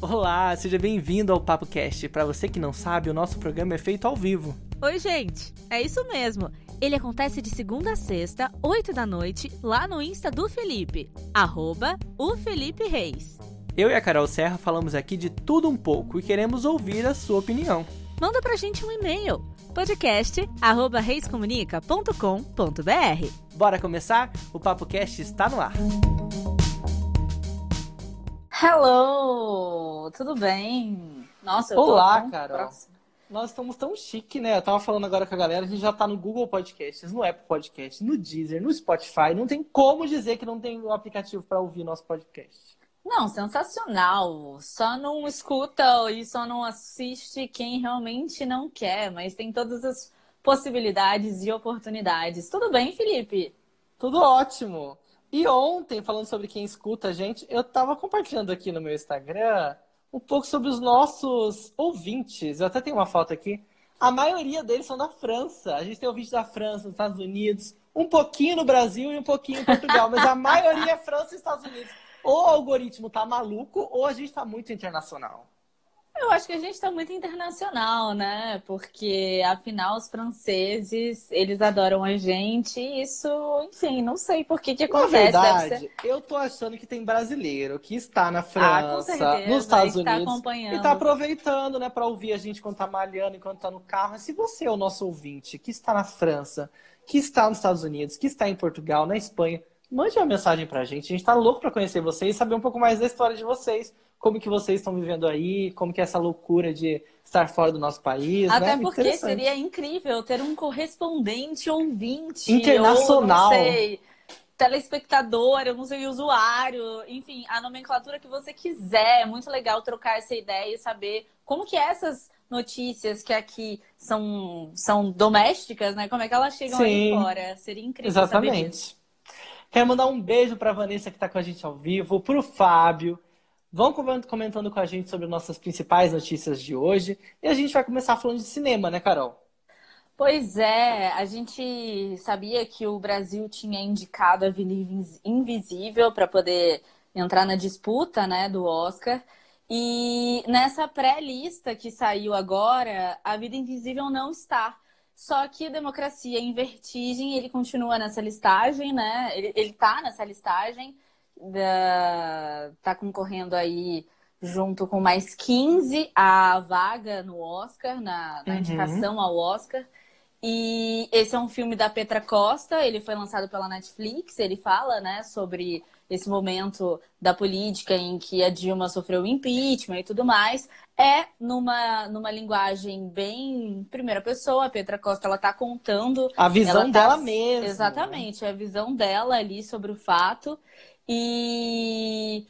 Olá, seja bem-vindo ao Papo Cast. Para você que não sabe, o nosso programa é feito ao vivo. Oi, gente. É isso mesmo. Ele acontece de segunda a sexta, 8 da noite, lá no Insta do Felipe, arroba o Felipe Reis. Eu e a Carol Serra falamos aqui de tudo um pouco e queremos ouvir a sua opinião. Manda pra gente um e-mail, podcast@reiscomunica.com.br. Bora começar? O Papo Cast está no ar. Hello, tudo bem? Nossa, eu Olá, tô Carol. próxima. Nós estamos tão chique, né? Eu tava falando agora com a galera, a gente já tá no Google Podcasts, no Apple Podcasts, no Deezer, no Spotify. Não tem como dizer que não tem um aplicativo para ouvir nosso podcast. Não, sensacional. Só não escuta e só não assiste quem realmente não quer, mas tem todas as possibilidades e oportunidades. Tudo bem, Felipe? Tudo ótimo. E ontem, falando sobre quem escuta a gente, eu tava compartilhando aqui no meu Instagram um pouco sobre os nossos ouvintes. Eu até tenho uma foto aqui. A maioria deles são da França. A gente tem ouvintes da França, dos Estados Unidos, um pouquinho no Brasil e um pouquinho em Portugal, mas a maioria é França e Estados Unidos. Ou o algoritmo tá maluco, ou a gente tá muito internacional. Eu acho que a gente está muito internacional, né? Porque, afinal, os franceses, eles adoram a gente. E isso, enfim, não sei por que que Na acontece. Deve verdade, ser- eu tô achando que tem brasileiro que está na Ah, França, certeza. nos Estados e tá Unidos. acompanhando. E tá aproveitando, né, para ouvir a gente enquanto tá malhando, enquanto tá no carro. Se você é o nosso ouvinte que está na França, que está nos Estados Unidos, que está em Portugal, na Espanha, mande uma mensagem pra gente. A gente tá louco pra conhecer vocês, saber um pouco mais da história de vocês, como que vocês estão vivendo aí, como que é essa loucura de estar fora do nosso país, Até né? porque seria incrível ter um correspondente ouvinte. Internacional. Ou, não sei, telespectador, eu não sei, usuário. Enfim, a nomenclatura que você quiser. É muito legal trocar essa ideia e saber como que essas notícias que aqui são, são domésticas, né? Como é que elas chegam aí Sim. fora. Seria incrível. Exatamente. Quero mandar um beijo para a Vanessa que está com a gente ao vivo, para o Fábio. Vão coment- comentando com a gente sobre nossas principais notícias de hoje. E a gente vai começar falando de cinema, né, Carol? Pois é, a gente sabia que o Brasil tinha indicado a Avenida Invis- Invisível para poder entrar na disputa, né, do Oscar. E nessa pré-lista que saiu agora, a Vida Invisível não está. Só que Democracia em Vertigem, ele continua nessa listagem, né? Ele, ele tá nessa listagem, da, tá concorrendo aí junto com mais 15 a vaga no Oscar, na, na Uhum. indicação ao Oscar. E esse é um filme da Petra Costa, ele foi lançado pela Netflix, ele fala, né, sobre esse momento da política em que a Dilma sofreu impeachment e tudo mais. É numa, numa linguagem bem primeira pessoa, a Petra Costa, ela tá contando A visão tá- dela mesma. Exatamente, a visão dela ali sobre o fato. E,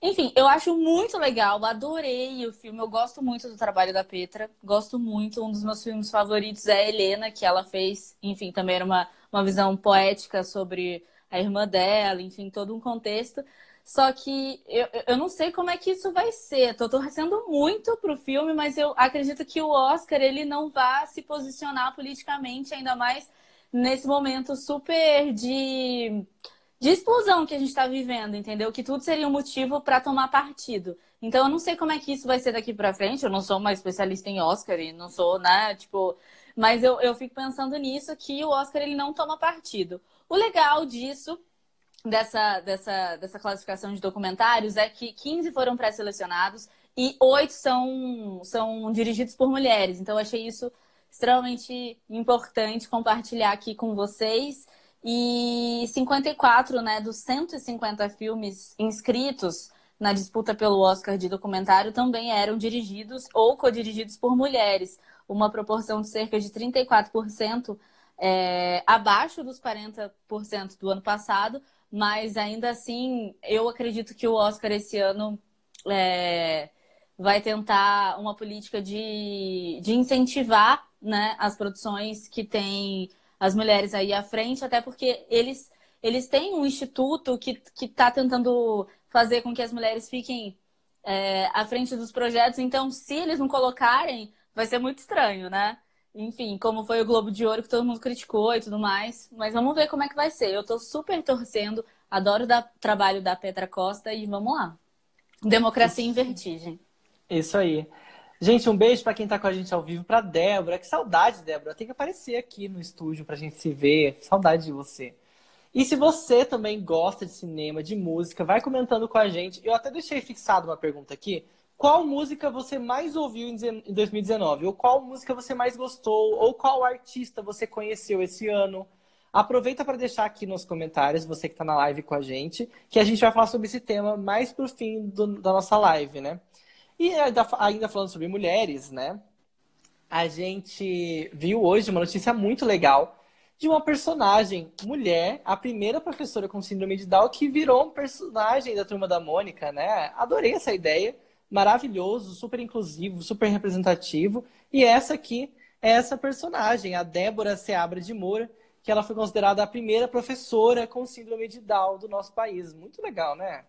enfim, eu acho muito legal, adorei o filme. Eu gosto muito do trabalho da Petra, gosto muito. Um dos meus filmes favoritos é a Helena, que ela fez. Enfim, também era uma, uma visão poética sobre a irmã dela, enfim, todo um contexto. Só que eu, eu não sei como é que isso vai ser. Tô torcendo muito pro filme, mas eu acredito que o Oscar ele não vai se posicionar politicamente, ainda mais nesse momento super de, de explosão que a gente está vivendo, entendeu? Que tudo seria um motivo para tomar partido. Então eu não sei como é que isso vai ser daqui para frente. Eu não sou uma especialista em Oscar e não sou, né? Tipo, mas eu, eu fico pensando nisso que o Oscar ele não toma partido. O legal disso dessa, dessa, dessa classificação de documentários é que 15 foram pré-selecionados e 8 são, são dirigidos por mulheres. Então, eu achei isso extremamente importante compartilhar aqui com vocês. E 54 né, dos 150 filmes inscritos na disputa pelo Oscar de documentário também eram dirigidos ou co-dirigidos por mulheres, uma proporção de cerca de 34%, é, abaixo dos 40% do ano passado, mas ainda assim eu acredito que o Oscar esse ano é, vai tentar uma política de, de incentivar né, as produções que têm as mulheres aí à frente, até porque eles, eles têm um instituto que está tentando fazer com que as mulheres fiquem é, à frente dos projetos, então se eles não colocarem, vai ser muito estranho, né? Enfim, como foi o Globo de Ouro que todo mundo criticou e tudo mais. Mas vamos ver como é que vai ser. Eu tô super torcendo, adoro o trabalho da Petra Costa e vamos lá. Democracia em vertigem. Isso aí. Gente, um beijo para quem tá com a gente ao vivo, pra Débora. Que saudade, Débora. Tem que aparecer aqui no estúdio pra gente se ver. Saudade de você. E se você também gosta de cinema, de música, vai comentando com a gente. Eu até deixei fixado uma pergunta aqui. Qual música você mais ouviu em 2019? Ou qual música você mais gostou? Ou qual artista você conheceu esse ano? Aproveita para deixar aqui nos comentários, você que está na live com a gente, que a gente vai falar sobre esse tema mais pro fim do, da nossa live, né? E ainda, ainda falando sobre mulheres, né? A gente viu hoje uma notícia muito legal de uma personagem mulher, a primeira professora com síndrome de Down que virou um personagem da Turma da Mônica, né? Adorei essa ideia, maravilhoso, super inclusivo, super representativo. E essa aqui é essa personagem, a Débora Seabra de Moura, que ela foi considerada a primeira professora com síndrome de Down do nosso país. Muito legal, né?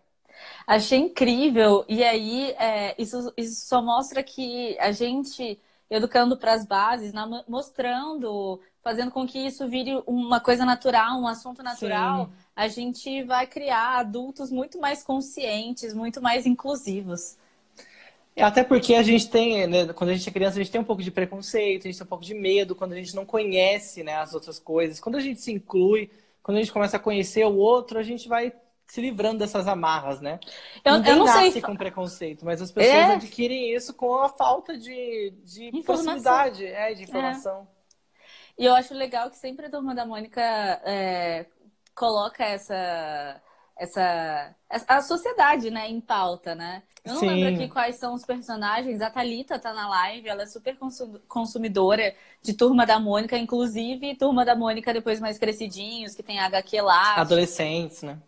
Achei incrível. E aí, é, isso, isso só mostra que a gente, educando para as bases, mostrando, fazendo com que isso vire uma coisa natural, um assunto natural, Sim. a gente vai criar adultos muito mais conscientes, muito mais inclusivos. É, até porque a gente tem, né, quando a gente é criança, a gente tem um pouco de preconceito, a gente tem um pouco de medo quando a gente não conhece né, as outras coisas. Quando a gente se inclui, quando a gente começa a conhecer o outro, a gente vai se livrando dessas amarras, né? Eu, Ninguém eu não nasce sei. com preconceito, mas as pessoas é... adquirem isso com a falta de, de proximidade, é, de informação. É. E eu acho legal que sempre a Turma da Mônica é, coloca essa essa a sociedade, né, em pauta, né? Eu não Sim. lembro aqui quais são os personagens. A Thalita tá na live, ela é super consumidora de Turma da Mônica, inclusive Turma da Mônica depois mais crescidinhos, que tem HQ lá. Adolescentes, né?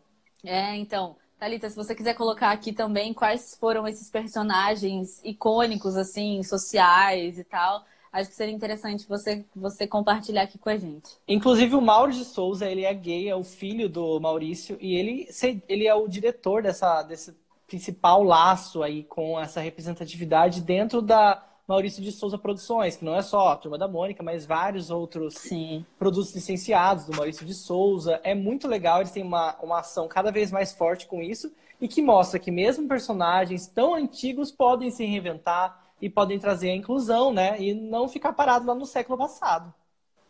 É, então. Thalita, se você quiser colocar aqui também quais foram esses personagens icônicos, assim, sociais e tal, acho que seria interessante você, você compartilhar aqui com a gente. Inclusive, o Mauro de Souza, ele é gay, é o filho do Maurício, e ele, ele é o diretor dessa, desse principal laço aí com essa representatividade dentro da Maurício de Souza Produções, que não é só a Turma da Mônica, mas vários outros Sim. produtos licenciados do Maurício de Souza. É muito legal, eles têm uma, uma ação cada vez mais forte com isso e que mostra que mesmo personagens tão antigos podem se reinventar, e podem trazer a inclusão, né? E não ficar parado lá no século passado.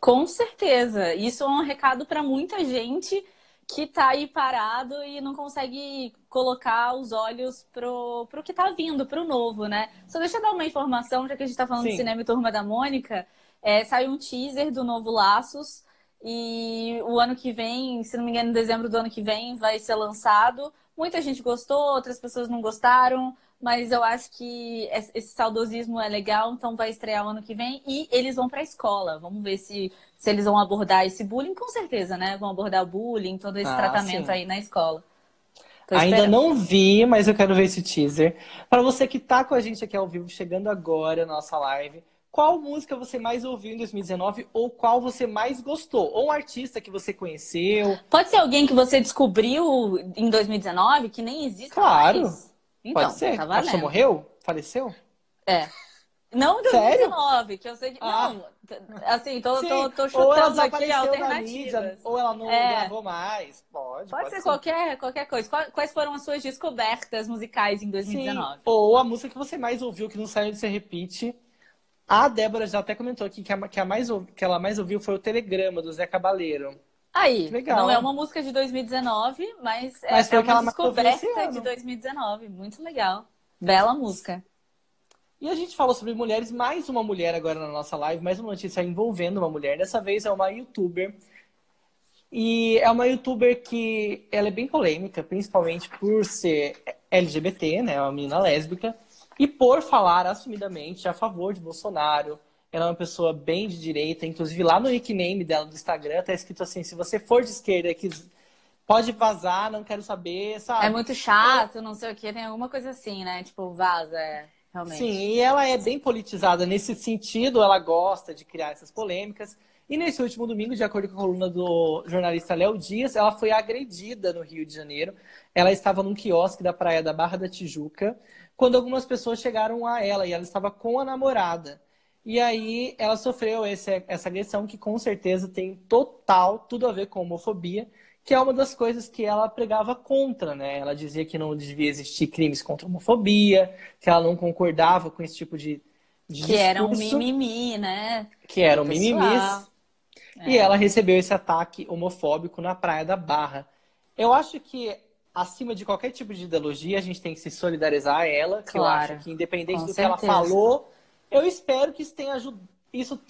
Com certeza. Isso é um recado para muita gente que está aí parado e não consegue colocar os olhos pro, pro que está vindo, pro novo, né? Só deixa eu dar uma informação, já que a gente está falando Sim. de cinema e Turma da Mônica. É, saiu um teaser do novo Laços. E o ano que vem, se não me engano, em dezembro do ano que vem, vai ser lançado. Muita gente gostou, outras pessoas não gostaram mas eu acho que esse saudosismo é legal, então vai estrear o ano que vem e eles vão para a escola. Vamos ver se, se eles vão abordar esse bullying, com certeza, né? Vão abordar o bullying, todo esse ah, tratamento sim. aí na escola. Ainda não vi, mas eu quero ver esse teaser. Para você que tá com a gente aqui ao vivo, chegando agora na nossa live, qual música você mais ouviu em 2019 ou qual você mais gostou? Ou um artista que você conheceu? Pode ser alguém que você descobriu em 2019 que nem existe claro. mais? Então, Pode ser? Tá a pessoa morreu? Faleceu? É. Não em 2019, que eu sei que. Ah. Não, assim, tô, tô, tô chutando aqui alternativas. Mídia, ou ela não é. gravou mais. Pode. Pode, pode ser, ser, Qualquer, qualquer coisa. Quais foram as suas descobertas musicais em 2019? Sim. Ou a música que você mais ouviu, que não saiu de ser repite. A Débora já até comentou aqui que, a, que, a mais, que ela mais ouviu foi o Telegrama, do Zé Cabaleiro. Aí, Legal. não é uma música de 2019, mas, é, mas é, é uma descoberta de 2019. Muito legal. Bela música. E a gente falou sobre mulheres, mais uma mulher agora na nossa live, mais uma notícia envolvendo uma mulher. Dessa vez é uma youtuber. E é uma youtuber que ela é bem polêmica, principalmente por ser LGBT, né? É uma menina lésbica. E por falar assumidamente a favor de Bolsonaro, ela é uma pessoa bem de direita, inclusive lá no nickname dela do Instagram tá escrito assim: se você for de esquerda, que pode vazar, não quero saber, sabe? É muito chato, não sei o que, tem alguma coisa assim, né? Tipo, vaza, é, realmente. Sim, e ela é bem politizada nesse sentido, ela gosta de criar essas polêmicas. E nesse último domingo, de acordo com a coluna do jornalista Léo Dias, ela foi agredida no Rio de Janeiro. Ela estava num quiosque da praia da Barra da Tijuca, quando algumas pessoas chegaram a ela e ela estava com a namorada. E aí ela sofreu esse, essa agressão que com certeza tem total tudo a ver com homofobia, que é uma das coisas que ela pregava contra, né? Ela dizia que não devia existir crimes contra a homofobia, que ela não concordava com esse tipo de, de que era um mimimi, né? Que era um mimimis. É. E ela recebeu esse ataque homofóbico na Praia da Barra. Eu acho que, acima de qualquer tipo de ideologia, a gente tem que se solidarizar a ela. Claro. Que eu acho que, independente Com do certeza. que ela falou, eu espero que isso tenha ajudado. Isso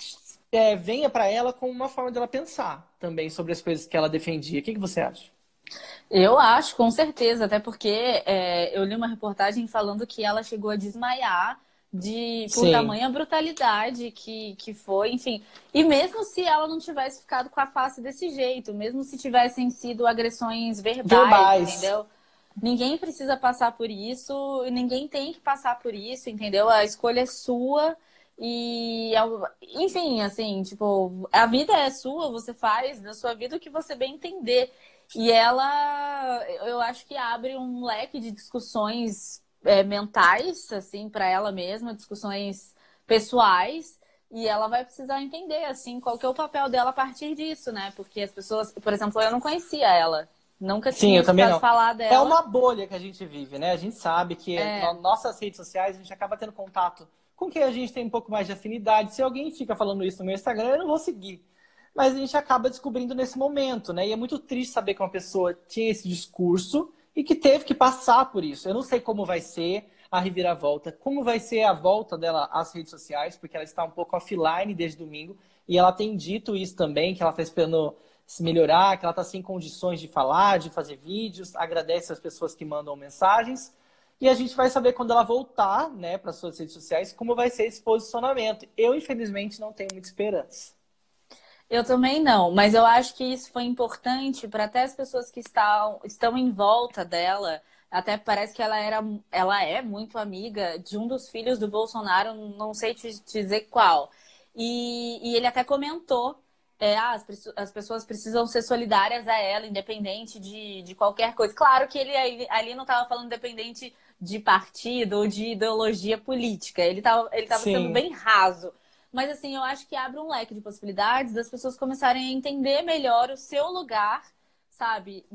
é, venha para ela como uma forma dela pensar também sobre as coisas que ela defendia. O que, que você acha? Eu acho, com certeza, até porque é, eu li uma reportagem falando que ela chegou a desmaiar de por Sim. tamanha brutalidade que, que foi, enfim. E mesmo se ela não tivesse ficado com a face desse jeito, mesmo se tivessem sido agressões verbais, verbais. entendeu? Ninguém precisa passar por isso, ninguém tem que passar por isso, entendeu? A escolha é sua. E, enfim, assim, tipo, a vida é sua, você faz da sua vida o que você bem entender. E ela, eu acho que abre um leque de discussões é, mentais, assim, para ela mesma, discussões pessoais. E ela vai precisar entender, assim, qual que é o papel dela a partir disso, né? Porque as pessoas, por exemplo, eu não conhecia ela. Nunca Sim, eu também não. falar dela. É uma bolha que a gente vive, né? A gente sabe que é. nas nossas redes sociais a gente acaba tendo contato com quem a gente tem um pouco mais de afinidade. Se alguém fica falando isso no meu Instagram, eu não vou seguir. Mas a gente acaba descobrindo nesse momento, né? E é muito triste saber que uma pessoa tinha esse discurso e que teve que passar por isso. Eu não sei como vai ser a reviravolta, como vai ser a volta dela às redes sociais, porque ela está um pouco offline desde domingo. E ela tem dito isso também, que ela está esperando se melhorar, que ela está sem condições de falar, de fazer vídeos. Agradece as pessoas que mandam mensagens. E a gente vai saber quando ela voltar, né, para suas redes sociais, como vai ser esse posicionamento. Eu, infelizmente, não tenho muita esperança. Eu também não, mas eu acho que isso foi importante para até as pessoas que estão, estão em volta dela. Até parece que ela era, ela é muito amiga de um dos filhos do Bolsonaro, não sei te dizer qual. E, e ele até comentou é, ah, as, as, pessoas precisam ser solidárias a ela, independente de, de qualquer coisa. Claro que ele ali, não estava falando independente de partido ou de ideologia política. Ele estava ele tava sendo bem raso. Mas, assim, eu acho que abre um leque de possibilidades das pessoas começarem a entender melhor o seu lugar, sabe?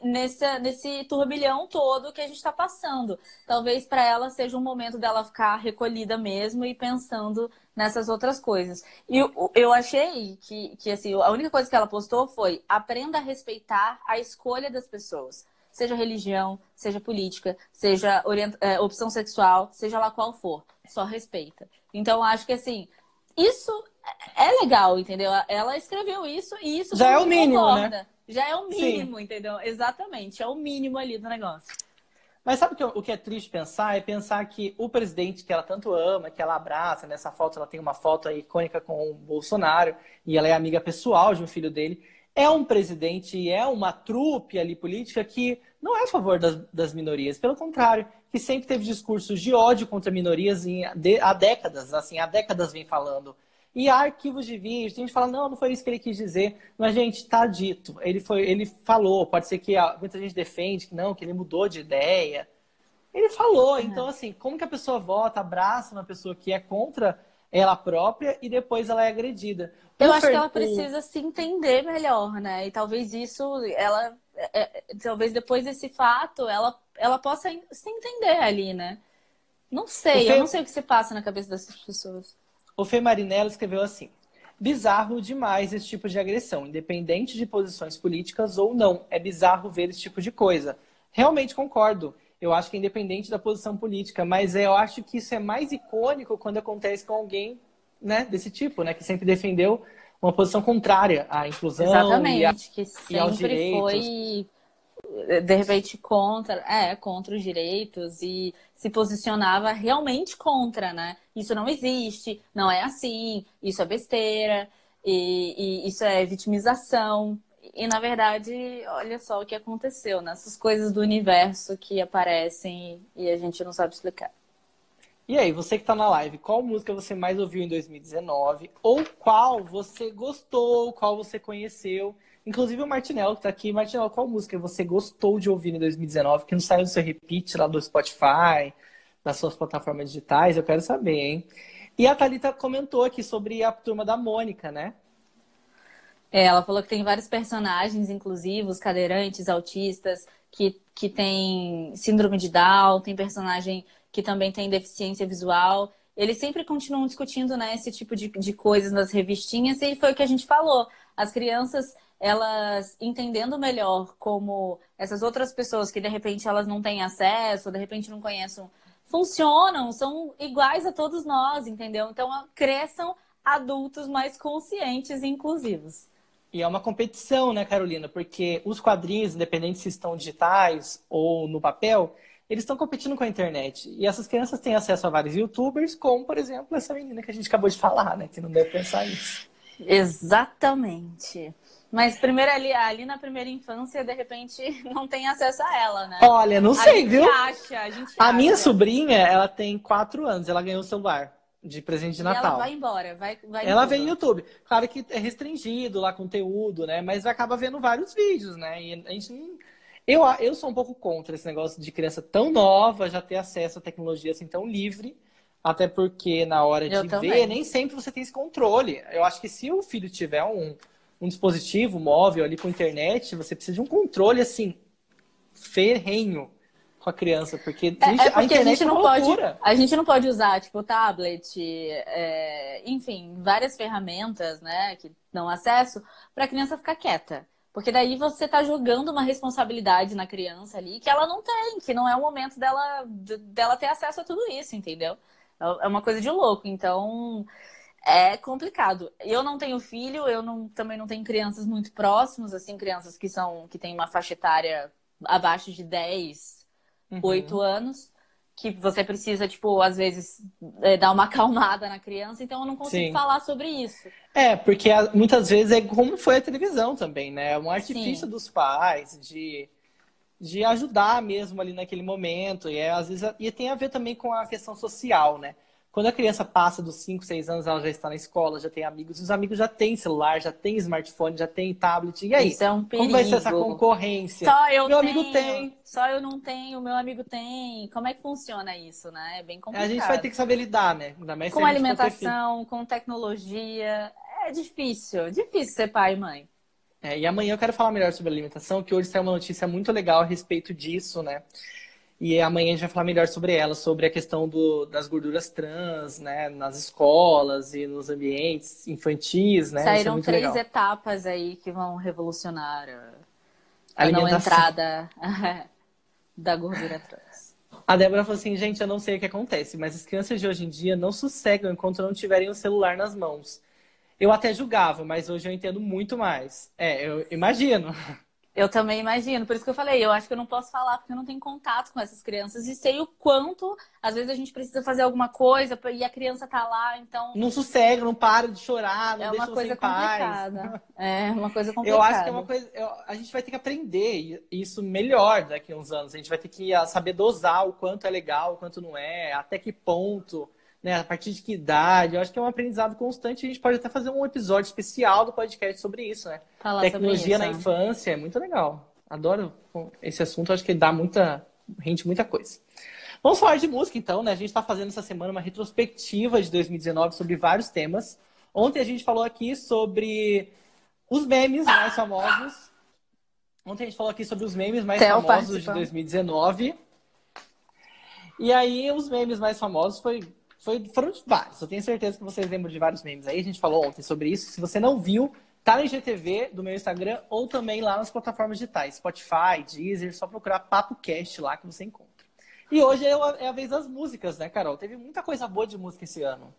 Nesse, nesse turbilhão todo que a gente está passando. Talvez para ela seja um momento dela ficar recolhida mesmo e pensando nessas outras coisas. E eu, eu achei que, que, assim, a única coisa que ela postou foi aprenda a respeitar a escolha das pessoas seja religião, seja política, seja é, opção sexual, seja lá qual for, só respeita. Então, acho que assim, isso é legal, entendeu? Ela escreveu isso e isso já é o mínimo, né? Já é o mínimo, Sim. entendeu? Exatamente, é o mínimo ali do negócio. Mas sabe que, o que é triste pensar? É pensar que o presidente que ela tanto ama, que ela abraça, nessa foto ela tem uma foto icônica com o Bolsonaro, e ela é amiga pessoal de um filho dele é um presidente e é uma trupe ali política que não é a favor das, das, minorias, pelo contrário, que sempre teve discursos de ódio contra minorias em, de, há décadas, assim, há décadas vem falando. E há arquivos de vídeo, tem gente fala, não, não foi isso que ele quis dizer, mas, gente, está dito, ele, foi, ele falou, pode ser que muita gente defende que não, que ele mudou de ideia. Ele falou, então, assim, como que a pessoa vota, abraça uma pessoa que é contra ela própria e depois ela é agredida. Eu o acho Fer... que ela precisa se entender melhor, né? E talvez isso, ela, é, é, talvez depois desse fato, ela, ela possa se entender ali, né? Não sei, Fê... eu não sei o que se passa na cabeça dessas pessoas. O Fê Marinello escreveu assim: bizarro demais esse tipo de agressão, independente de posições políticas ou não. É bizarro ver esse tipo de coisa. Realmente concordo eu acho que é independente da posição política, mas eu acho que isso é mais icônico quando acontece com alguém né, desse tipo, né, que sempre defendeu uma posição contrária à inclusão Exatamente, e, a, que sempre foi de repente contra, é, contra os direitos e se posicionava realmente contra, né? Isso não existe, não é assim, isso é besteira, e, e isso é vitimização. E na verdade, olha só o que aconteceu, nessas né? coisas do universo que aparecem e a gente não sabe explicar. E aí, você que está na live, qual música você mais ouviu em 2019? Ou qual você gostou, qual você conheceu? Inclusive o Martinello que está aqui. Martinello, qual música você gostou de ouvir em 2019, que não saiu do seu repeat lá do Spotify, das suas plataformas digitais? Eu quero saber, hein? E a Thalita comentou aqui sobre a turma da Mônica, né? É, ela falou que tem vários personagens inclusivos, cadeirantes, autistas, que, que tem síndrome de Down, tem personagem que também tem deficiência visual. Eles sempre continuam discutindo né, esse tipo de, de coisas nas revistinhas, e foi o que a gente falou. As crianças, elas entendendo melhor como essas outras pessoas que de repente elas não têm acesso, de repente não conhecem, funcionam, são iguais a todos nós, entendeu? Então cresçam adultos mais conscientes e inclusivos. E é uma competição, né, Carolina? Porque os quadrinhos, independente se estão digitais ou no papel, eles estão competindo com a internet. E essas crianças têm acesso a vários youtubers, como, por exemplo, essa menina que a gente acabou de falar, né? Que não deve pensar isso. Exatamente. Mas primeiro ali, ali na primeira infância, de repente, não tem acesso a ela, né? Olha, não sei, a viu? Acha, a gente a acha. minha sobrinha, ela tem quatro anos, ela ganhou o celular de presente de E Natal. ela vai embora, vai, vai Ela em vê no. YouTube. Claro que é restringido lá conteúdo, né? Mas acaba vendo vários vídeos, né? E a gente não... eu, eu sou um pouco contra esse negócio de criança tão nova já ter acesso à tecnologia assim tão livre. Até porque na hora de ver, nem sempre você tem esse controle. Eu acho que se o filho tiver um, um dispositivo móvel ali com internet, você precisa de um controle assim, ferrenho com a criança. Porque, É, gente, é a porque a internet gente é não uma pode, loucura. a gente não pode usar tipo tablet, é, enfim, várias ferramentas, né, que dão acesso para a criança ficar quieta. Porque daí você tá jogando uma responsabilidade na criança ali que ela não tem, que não é o momento dela, de- dela ter acesso a tudo isso, entendeu? É uma coisa de louco. Então, é complicado. Eu não tenho filho, eu não, também não tenho crianças muito próximas, assim, crianças que são que têm uma faixa etária abaixo de 10, Uhum. 8 anos, que você precisa, tipo, às vezes, é, dar uma acalmada na criança, então eu não consigo Sim. falar sobre isso. É, porque muitas vezes é como foi a televisão também, né? É um artifício Sim. dos pais de, de ajudar mesmo ali naquele momento. E é, às vezes e tem a ver também com a questão social, né? Quando a criança passa dos 5, 6 anos, ela já está na escola, já tem amigos, e os amigos já têm celular, já têm smartphone, já têm tablet. E aí? Isso é um perigo. como vai ser essa concorrência? Só eu Meu tenho, amigo tem. Só eu não tenho, meu amigo tem. Como é que funciona isso, né? É bem complicado. A gente vai ter que saber lidar, né? Ainda mais Com alimentação, com tecnologia. É difícil, difícil ser pai e mãe. É, e amanhã eu quero falar melhor sobre alimentação, que hoje saiu uma notícia muito legal a respeito disso, né? E amanhã a gente vai falar melhor sobre ela, sobre a questão do, das gorduras trans, né? Nas escolas e nos ambientes infantis, né? É Saíram muito três legal. etapas aí que vão revolucionar a, a não entrada da gordura trans. A Débora falou assim, gente, eu não sei o que acontece, mas as crianças de hoje em dia não sossegam enquanto não tiverem o celular nas mãos. Eu até julgava, mas hoje eu entendo muito mais. É, eu imagino. Eu também imagino, por isso que eu falei, eu acho que eu não posso falar porque eu não tenho contato com essas crianças e sei o quanto, às vezes a gente precisa fazer alguma coisa e a criança tá lá, então Não sossega, não para de chorar, não é deixa uma coisa em paz. complicada. É uma coisa complicada. Eu acho que é uma coisa. eu- a gente vai ter que aprender isso melhor daqui a uns anos. A gente vai ter que saber dosar o quanto é legal, o quanto não é, até que ponto, né? A partir de que idade. Eu acho que é um aprendizado constante. A gente pode até fazer um episódio especial do podcast sobre isso, né? Falar sobre Tecnologia isso, na né? infância é muito legal. Adoro esse assunto. Acho que dá muita. rende muita coisa. Vamos falar de música, então, né? A gente está fazendo essa semana uma retrospectiva de 2019 sobre vários temas. Ontem a gente falou aqui sobre os memes mais famosos. Ontem a gente falou aqui sobre os memes mais Theo famosos de participando. 2019. E aí, os memes mais famosos foi, foi, foram vários. Eu tenho certeza que vocês lembram de vários memes aí. A gente falou ontem sobre isso. Se você não viu, tá no IGTV do meu Instagram ou também lá nas plataformas digitais. Spotify, Deezer, só procurar Papo Cast lá que você encontra. E hoje é a, é a vez das músicas, né, Carol? Teve muita coisa boa de música esse ano.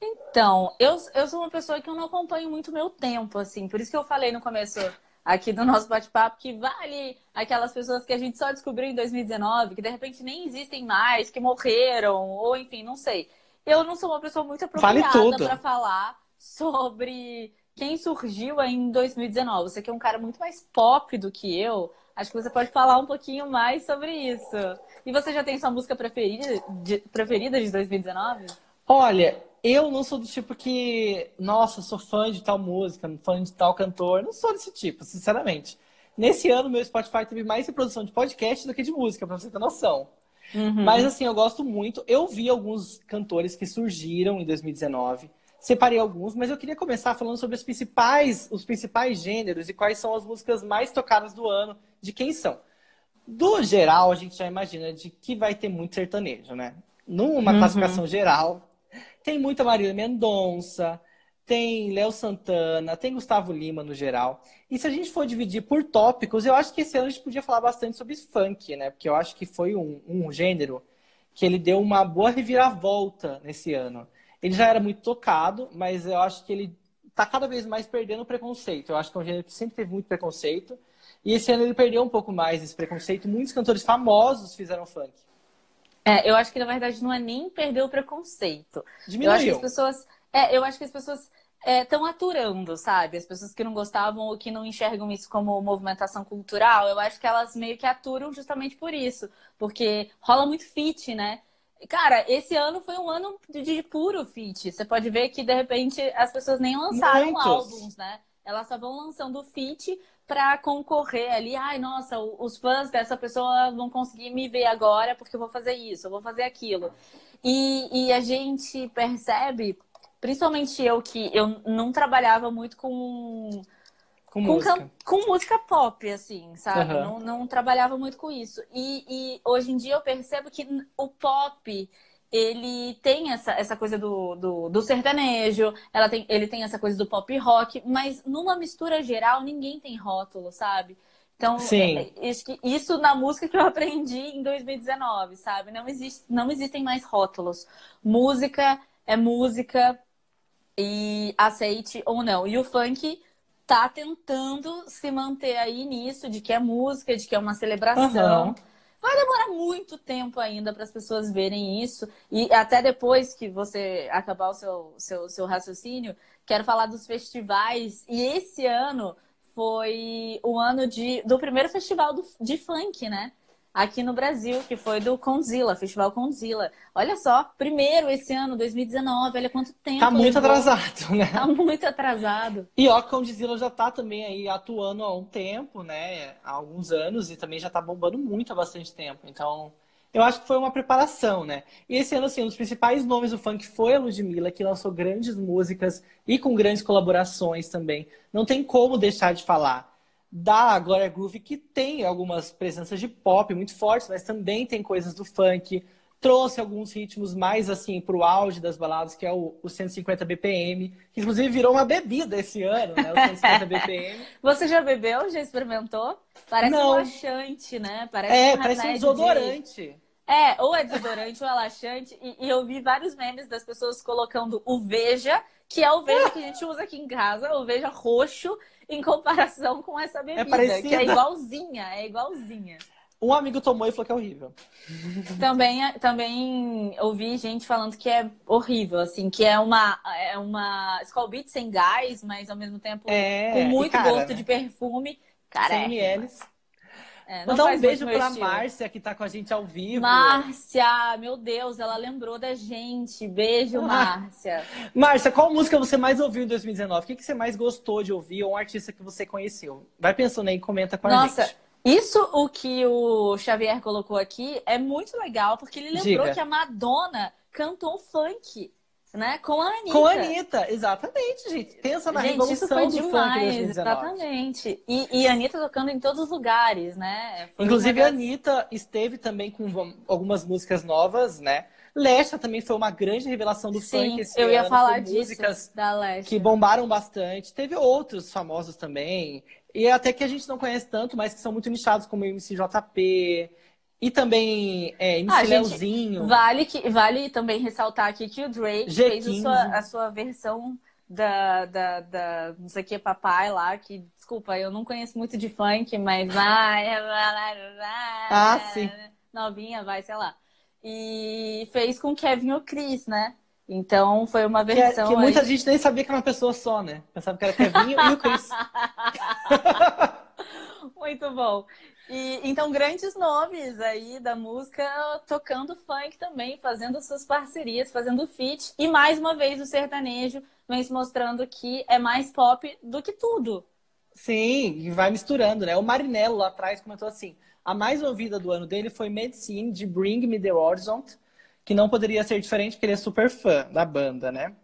Então, eu, eu sou uma pessoa que eu não acompanho muito meu tempo, assim. Por isso que eu falei no começo aqui do nosso bate-papo que vale aquelas pessoas que a gente só descobriu em 2019, que de repente nem existem mais, que morreram, ou enfim, não sei. Eu não sou uma pessoa muito Vale apropriada tudo. para falar sobre quem surgiu aí em 2019. Você que é um cara muito mais pop do que eu, acho que você pode falar um pouquinho mais sobre isso. E você já tem sua música preferida de, preferida de 2019? Olha, eu não sou do tipo que, nossa, sou fã de tal música, fã de tal cantor. Não sou desse tipo, sinceramente. Nesse ano, meu Spotify teve mais reprodução de podcast do que de música, pra você ter noção. Uhum. Mas assim, eu gosto muito. Eu vi alguns cantores que surgiram em 2019. separei alguns, mas eu queria começar falando sobre os principais, os principais gêneros e quais são as músicas mais tocadas do ano, de quem são. Do geral, a gente já imagina de que vai ter muito sertanejo, né? Numa uhum. classificação geral, tem muita Marília Mendonça, tem Léo Santana, tem Gustavo Lima no geral. E se a gente for dividir por tópicos, eu acho que esse ano a gente podia falar bastante sobre funk, né? Porque eu acho que foi um, um gênero que ele deu uma boa reviravolta nesse ano. Ele já era muito tocado, mas eu acho que ele está cada vez mais perdendo o preconceito. Eu acho que é um gênero que sempre teve muito preconceito. E esse ano ele perdeu um pouco mais esse preconceito. Muitos cantores famosos fizeram funk. É, eu acho que na verdade não é nem perder o preconceito. Diminuiu. Eu acho que as pessoas, é, eu acho que as pessoas estão é, aturando, sabe? As pessoas que não gostavam ou que não enxergam isso como movimentação cultural, eu acho que elas meio que aturam justamente por isso. Porque rola muito fit, né? Cara, esse ano foi um ano de puro fit. Você pode ver que, de repente, as pessoas nem lançaram Muitos. álbuns, né? Elas só vão lançando fit para concorrer ali. Ai, nossa, os fãs dessa pessoa vão conseguir me ver agora porque eu vou fazer isso, eu vou fazer aquilo. E, e a gente percebe principalmente eu que eu não trabalhava muito com com, com música. com música pop, assim, sabe? Uhum. Não, não trabalhava muito com isso. E, e, hoje em dia eu percebo que o pop, ele tem essa, essa coisa do, do, do, sertanejo, ela tem, ele tem essa coisa do pop rock, mas numa mistura geral, ninguém tem rótulo, sabe? Então, Sim. É, isso na música que eu aprendi em 2019, sabe? Não, existe, não existem mais rótulos. Música é música, e aceite ou não. E o funk tá tentando se manter aí nisso, de que é música, de que é uma celebração. Uhum. Vai demorar muito tempo ainda para as pessoas verem isso. E até depois que você acabar o seu, seu, seu raciocínio, quero falar dos festivais. E esse ano foi o ano de, do primeiro festival do, de funk, né? Aqui no Brasil, que foi do Conzilla, Festival Conzilla. Olha só, primeiro esse ano, 2019, olha quanto tempo. Tá muito atrasado, né? Tá muito atrasado. E ó, Conzilla já tá também aí atuando há um tempo, né? Há alguns anos, e também já tá bombando muito há bastante tempo. Então, eu acho que foi uma preparação, né? E esse ano, assim, um dos principais nomes do funk foi a Ludmilla, que lançou grandes músicas e com grandes colaborações também. Não tem como deixar de falar da Gloria Groove, que tem algumas presenças de pop muito fortes, mas também tem coisas do funk. Trouxe alguns ritmos mais assim para o auge das baladas, que é o, o 150 BPM, que inclusive virou uma bebida esse ano, né? O 150 BPM. Você já bebeu? Já experimentou? Parece Não. um laxante, né? Parece é, um parece um desodorante. De... É, ou é desodorante ou é laxante. E, e, eu vi vários memes das pessoas colocando o Veja, que é o Veja que a gente usa aqui em casa, o Veja roxo, em comparação com essa bebida, é que é igualzinha, é igualzinha. Um amigo tomou e falou que é horrível. Também, também ouvi gente falando que é horrível, assim, que é uma, é uma Skull Beat sem gás, mas ao mesmo tempo é, com muito cara, gosto né? de perfume. Cara, 100 ml. É, Mandar um beijo pra estilo. Márcia, que tá com a gente ao vivo. Márcia, meu Deus, ela lembrou da gente. Beijo, ah. Márcia. Márcia, qual música você mais ouviu em 2019? O que, que você mais gostou de ouvir? Ou um artista que você conheceu? Vai pensando aí e comenta com Nossa, a gente. Isso o que o Xavier colocou aqui é muito legal, porque ele lembrou Diga. que a Madonna cantou funk né? Com a Anitta. Com a Anitta, exatamente, gente. Pensa na gente, revolução isso foi demais, Exatamente. E, e a Anitta tocando em todos os lugares, né? Foi Inclusive, a Anitta esteve também com algumas músicas novas, né? Lesha também foi uma grande revelação do Sim, funk esse eu ia ano, falar disso, músicas da Lesha. que bombaram bastante. Teve outros famosos também. E até que a gente não conhece tanto, mas que são muito nichados, como o MCJP, e também é, MC ah, Leozinho. Vale, que, vale também ressaltar aqui que o Drake G15. fez a sua, a sua versão da, da, da não sei o que, papai lá, que, desculpa, eu não conheço muito de funk, mas vai, ah, sim. novinha, vai, sei lá. E fez com Kevin o Chris, né? Então foi uma versão. Que, que muita aí... gente nem sabia que era uma pessoa só, né? Pensava que era Kevin e o Chris. Muito bom. E, então, grandes nomes aí da música tocando funk também, fazendo suas parcerias, fazendo feat. E mais uma vez o sertanejo vem se mostrando que é mais pop do que tudo. Sim, e vai misturando, né? O Marinello lá atrás comentou assim: a mais ouvida do ano dele foi Medicine de Bring Me the Horizon, que não poderia ser diferente porque ele é super fã da banda, né?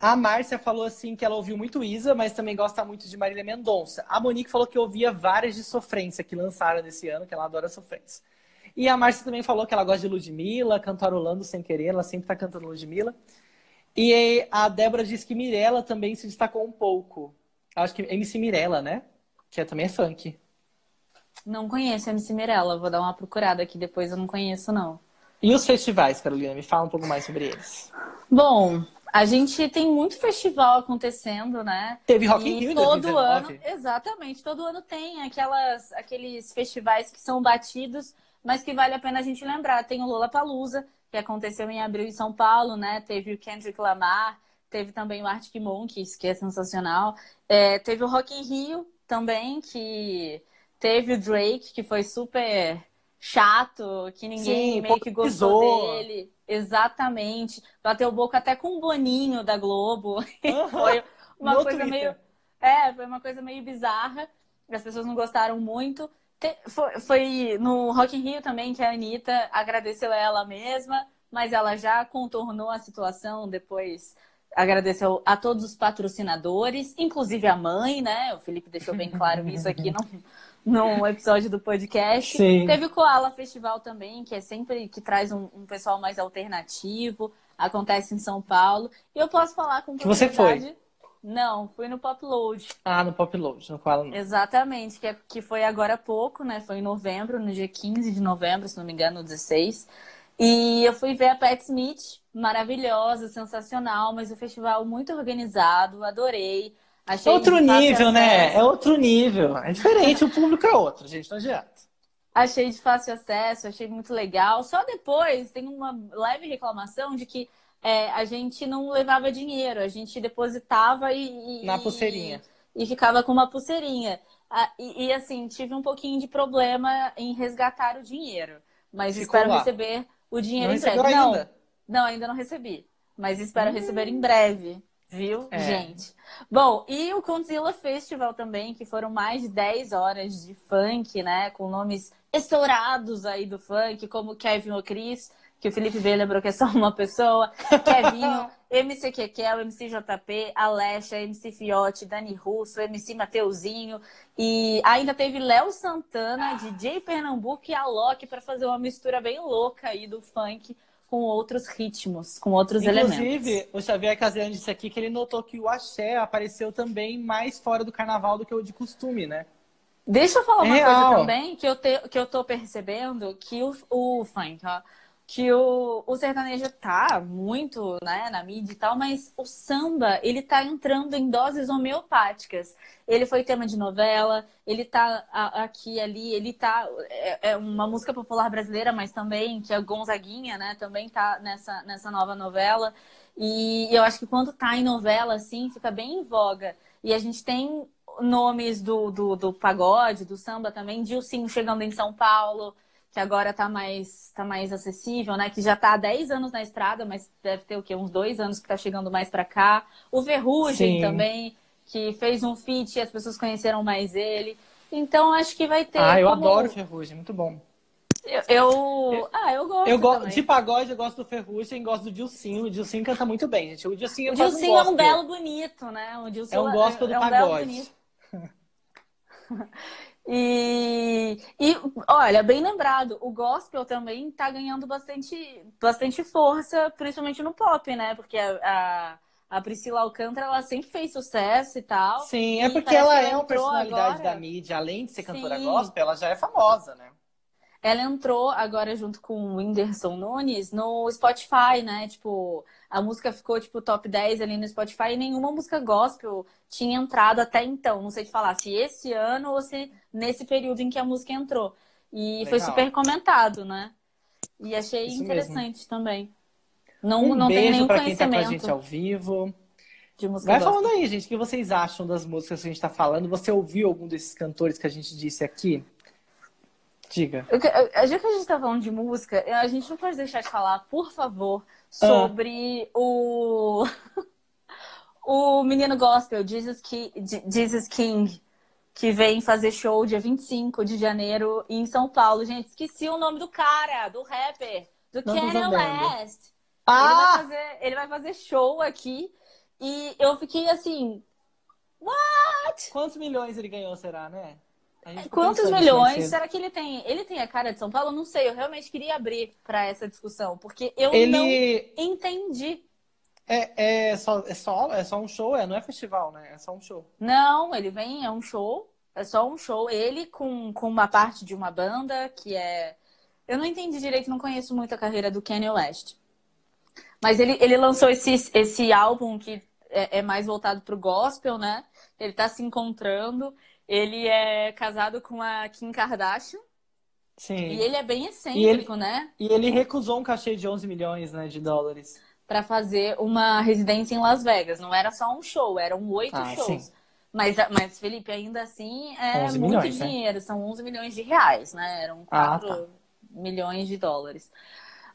A Márcia falou assim que ela ouviu muito Isa, mas também gosta muito de Marília Mendonça. A Monique falou que ouvia várias de Sofrência que lançaram nesse ano, que ela adora Sofrência. E a Márcia também falou que ela gosta de Ludmilla, cantarolando sem querer, ela sempre tá cantando Ludmilla. E a Débora disse que Mirella também se destacou um pouco. Acho que MC Mirella, né? Que é, também é funk. Não conheço MC Mirella, vou dar uma procurada aqui depois, eu não conheço, não. E os festivais, Carolina? Me fala um pouco mais sobre eles. Bom, a gente tem muito festival acontecendo, né? Teve Rock in Rio todo 2019. ano, exatamente, todo ano tem aquelas, aqueles festivais que são batidos, mas que vale a pena a gente lembrar. Tem o Lollapalooza, que aconteceu em abril em São Paulo, né? Teve o Kendrick Lamar, teve também o Arctic Monkeys, que é sensacional. É, teve o Rock in Rio também, que teve o Drake, que foi super chato, que ninguém Sim, meio que gostou popularizou. dele. Exatamente. Bateu boca até com o Boninho da Globo. Foi uma No coisa Twitter. meio. É, foi uma coisa meio bizarra. As pessoas não gostaram muito. Te- Foi, foi no Rock in Rio também que a Anitta agradeceu ela mesma, mas ela já contornou a situação depois. Agradeceu a todos os patrocinadores, inclusive a mãe, né? O Felipe deixou bem claro isso aqui no, no episódio do podcast. Sim. Teve o Koala Festival também, que é sempre que traz um, um pessoal mais alternativo. Acontece em São Paulo. E eu posso falar com Que você foi? Não, fui no Pop Load. Ah, no Pop Load, não fala não. Exatamente, que, é- que foi agora há pouco, né? Foi em novembro, no dia 15 de novembro, se não me engano, 16. E eu fui ver a Pat Smith, maravilhosa, sensacional, mas o festival muito organizado, adorei. Achei Outro nível, né? acesso. É outro nível. É diferente, o público é outro, gente, não adianta. Achei de fácil acesso, achei muito legal. Só depois tem uma leve reclamação de que é, a gente não levava dinheiro, a gente depositava e, e- Na pulseirinha. e ficava com uma pulseirinha. Ah, E, e, assim, tive um pouquinho de problema em resgatar o dinheiro. Mas Ficou espero lá. receber o dinheiro Não em breve. recebeu Não, ainda? não, ainda não recebi. Mas espero receber em breve. Viu, É. gente? Bom, e o Condzilla Festival também, que foram mais de 10 horas de funk, né? Com nomes estourados aí do funk, como Kevin O'Cris, que o Felipe B lembrou que é só uma pessoa. Kevinho, MC Kekel, MC JP, Alexa, MC Fiote, Dani Russo, MC Mateuzinho. E ainda teve Léo Santana, DJ Pernambuco e Alok para fazer uma mistura bem louca aí do funk com outros ritmos, com outros elementos. Inclusive, o Xavier Casiano disse aqui que ele notou que o axé apareceu também mais fora do carnaval do que o de costume, né? Deixa eu falar uma É coisa real. também que eu, te, que eu tô percebendo que o, o funk, ó, que o, o sertanejo tá muito né, na mídia e tal, mas o samba, ele tá entrando em doses homeopáticas. Ele foi tema de novela, ele tá aqui ali, ele tá. É, é uma música popular brasileira, mas também, que é Gonzaguinha, né? Também tá nessa, nessa nova novela. E eu acho que quando tá em novela, assim, fica bem em voga. E a gente tem nomes do, do, do pagode, do samba também, Dilcinho chegando em São Paulo, que agora tá mais, tá mais acessível, né? Que já tá há 10 anos na estrada, mas deve ter o quê? Uns dois anos que tá chegando mais pra cá. O Verrugem Sim. também, que fez um feat e as pessoas conheceram mais ele. Então acho que vai ter. ah, eu como- adoro Ferrugem, muito bom. Eu, eu- Ah, eu gosto. Eu também. de pagode, eu gosto do Ferrugem, gosto do Dilcinho. O Dilcinho canta muito bem, gente. O Dilcinho O Dilcinho é um belo bonito, né? O Dilcinho É um gospel do é um pagode. E, e olha, bem lembrado, o gospel também tá ganhando bastante, bastante força, principalmente no pop, né? Porque a, a, a Priscila Alcântara, ela sempre fez sucesso e tal. Sim, é porque ela que é uma personalidade agora. da mídia. Além de ser cantora Sim. gospel, ela já é famosa, né? Ela entrou agora junto com o Whindersson Nunes no Spotify, né? Tipo, a música ficou tipo top 10 ali no Spotify e nenhuma música gospel tinha entrado até então. Não sei te falar se esse ano ou se nesse período em que a música entrou. E foi Legal. super comentado, né? E achei Isso interessante também. Não, Um não beijo nenhum pra quem tá com a gente ao vivo. de música Vai gospel. falando aí, gente, o que vocês acham das músicas que a gente tá falando? Você ouviu algum desses cantores que a gente disse aqui? Diga. Já que a gente tá falando de música, a gente não pode deixar de falar, por favor, sobre o o menino gospel, Jesus, Ki- Je- Jesus King, que vem fazer show dia 25 de janeiro em São Paulo. Gente, esqueci o nome do cara, do rapper, do Kanye. West. Ele, vai Ah! fazer, ele vai fazer show aqui E eu fiquei assim, what? Quantos milhões ele ganhou, será, né? Ficou Quantos milhões? cedo. Será que ele tem? Ele tem a cara de São Paulo? Eu não sei. Eu realmente queria abrir pra essa discussão, porque eu não Ele entendi. é, é, só, é, só, é só um show, é, não é festival, né? É só um show. Não, ele vem, é um show. É só um show. Ele com, com uma parte de uma banda que é. Eu não entendi direito, não conheço muito a carreira do Kanye West. Mas ele, ele lançou esse, esse álbum que é, é mais voltado pro gospel, né? Ele tá se encontrando. Ele é casado com a Kim Kardashian. Sim. E ele é bem excêntrico, né? E ele recusou um cachê de 11 milhões né, de dólares. Pra fazer uma residência em Las Vegas. Não era só um show, eram oito Ah, shows. sim. Mas, mas, Felipe, ainda assim é 11 muito milhões, né? dinheiro. São 11 milhões de reais, né? Eram Ah, 4 tá. milhões de dólares.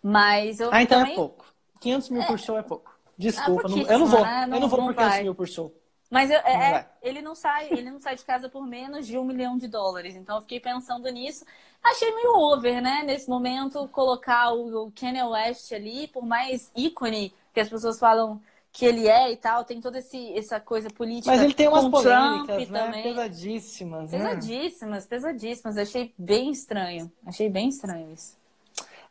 Mas eu Ah, então também... é pouco. 500 mil por show é pouco. Desculpa, É não- eu não vou. pouquíssimo, né? eu Não- não vou não por 500 vai. mil por show. Mas eu- é- é, ele não sai, ele não sai de casa por menos de um milhão de dólares. Então eu fiquei pensando nisso. Achei meio over, né? Nesse momento, colocar o, o Kanye West ali, por mais ícone que as pessoas falam que ele é e tal, tem toda esse, essa coisa política. Mas ele tem umas polêmicas, né? também. Pesadíssimas. né? Pesadíssimas, pesadíssimas. Achei bem estranho. Achei bem estranho isso.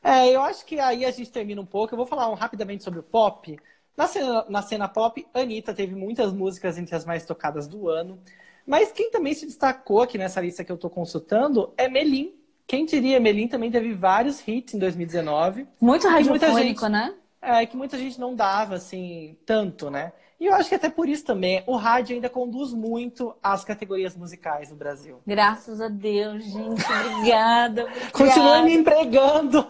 É, eu acho que aí a gente termina um pouco. Eu vou falar um- rapidamente sobre o pop. Na cena, na cena pop, Anitta teve muitas músicas entre as mais tocadas do ano. Mas quem também se destacou aqui nessa lista que eu tô consultando é Melim. Quem diria, Melim também teve vários hits em 2019. Muito radiofônico, gente- né? É, que muita gente não dava, assim, tanto, né? E eu acho que até por isso também, o rádio ainda conduz muito as categorias musicais no Brasil. Graças a Deus, gente. Obrigada. Continua me obrigada, empregando.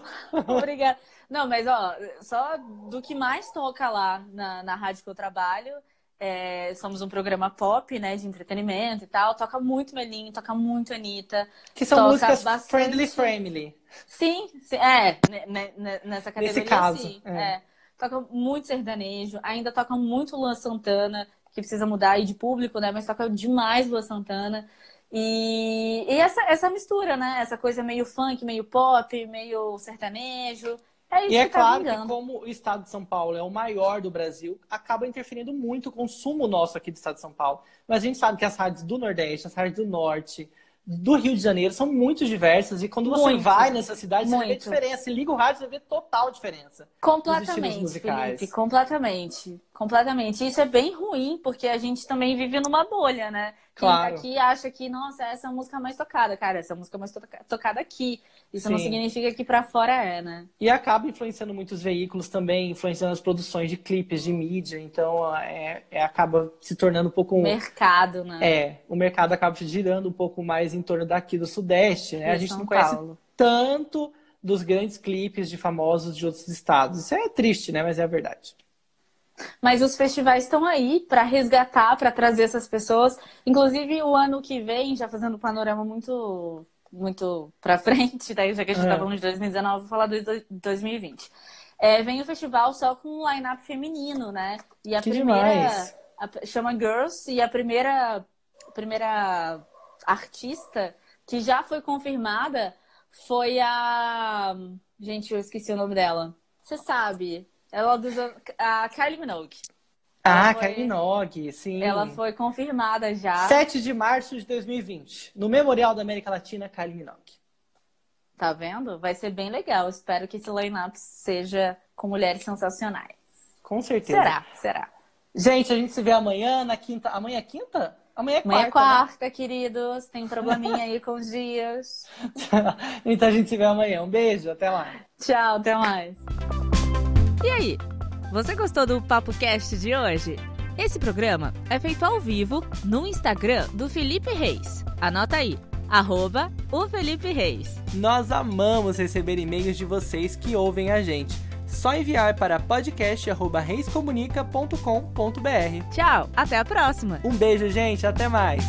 Obrigada. Não, mas ó, só do que mais toca lá na, na rádio que eu trabalho, é, somos um programa pop, né, de entretenimento e tal. Toca muito Melim, toca muito Anitta. Que são músicas bastante. friendly friendly. Sim, sim, é, ne- ne- ne- nessa categoria caso, sim. é. É. Toca muito sertanejo, ainda toca muito Luan Santana, que precisa mudar aí de público, né? Mas toca demais Luan Santana. E, e essa, essa mistura, né? Essa coisa meio funk, meio pop, meio sertanejo. É E é tá claro que como o estado de São Paulo é o maior do Brasil, acaba interferindo muito o consumo nosso aqui do estado de São Paulo. Mas a gente sabe que as rádios do Nordeste, as rádios do Norte, do Rio de Janeiro são muito diversas. E quando você Muito. vai nessa cidade, você vê Muito. diferença. Você liga o rádio, você vê total diferença. Completamente. Felipe, completamente. Completamente. Isso é bem ruim, porque a gente também vive numa bolha, né? Quem tá Claro. aqui acha que, nossa, essa é a música mais tocada. Cara, essa é a música mais toca- tocada aqui. Isso não Sim. significa que pra fora é, né? E acaba influenciando muitos veículos também, influenciando as produções de clipes, de mídia. Então, é, é- acaba se tornando um pouco... Mercado, né? É, o mercado acaba girando um pouco mais em torno daqui do Sudeste, né? A E gente São não conhece Paulo. tanto dos grandes clipes de famosos de outros estados. Isso é triste, né? Mas é a verdade. Mas os festivais estão aí para resgatar, para trazer essas pessoas. Inclusive, o ano que vem, já fazendo um panorama muito muito para frente, daí já que a gente É. tá falando de 2019, vou falar do 2020. É, vem o festival só com um line-up feminino, né? E a Que primeira a- chama Girls e a primeira a primeira artista que já foi confirmada foi a gente, eu esqueci o nome dela. Você sabe? Ela dos a Kylie Minogue. Ela Ah, foi- Kylie Minogue, sim. Ela foi confirmada já. 7 de março de 2020, no Memorial da América Latina, Kylie Minogue. Tá vendo? Vai ser bem legal. Espero que esse line-up seja com mulheres sensacionais. Com certeza. Será? Será? Gente, a gente se vê amanhã, na quinta. Amanhã é quinta? Amanhã é quarta. Amanhã é quarta, queridos. Tem probleminha aí com os dias. né? então a gente se vê amanhã. Um beijo, até lá. Tchau, até mais. E aí, você gostou do Papo Cast de hoje? Esse programa é feito ao vivo no Instagram do Felipe Reis. Anota aí, arroba o Felipe Reis. Nós amamos receber e-mails de vocês que ouvem a gente. Só enviar para podcast.reiscomunica.com.br. Tchau, até a próxima! Um beijo, gente. Até mais.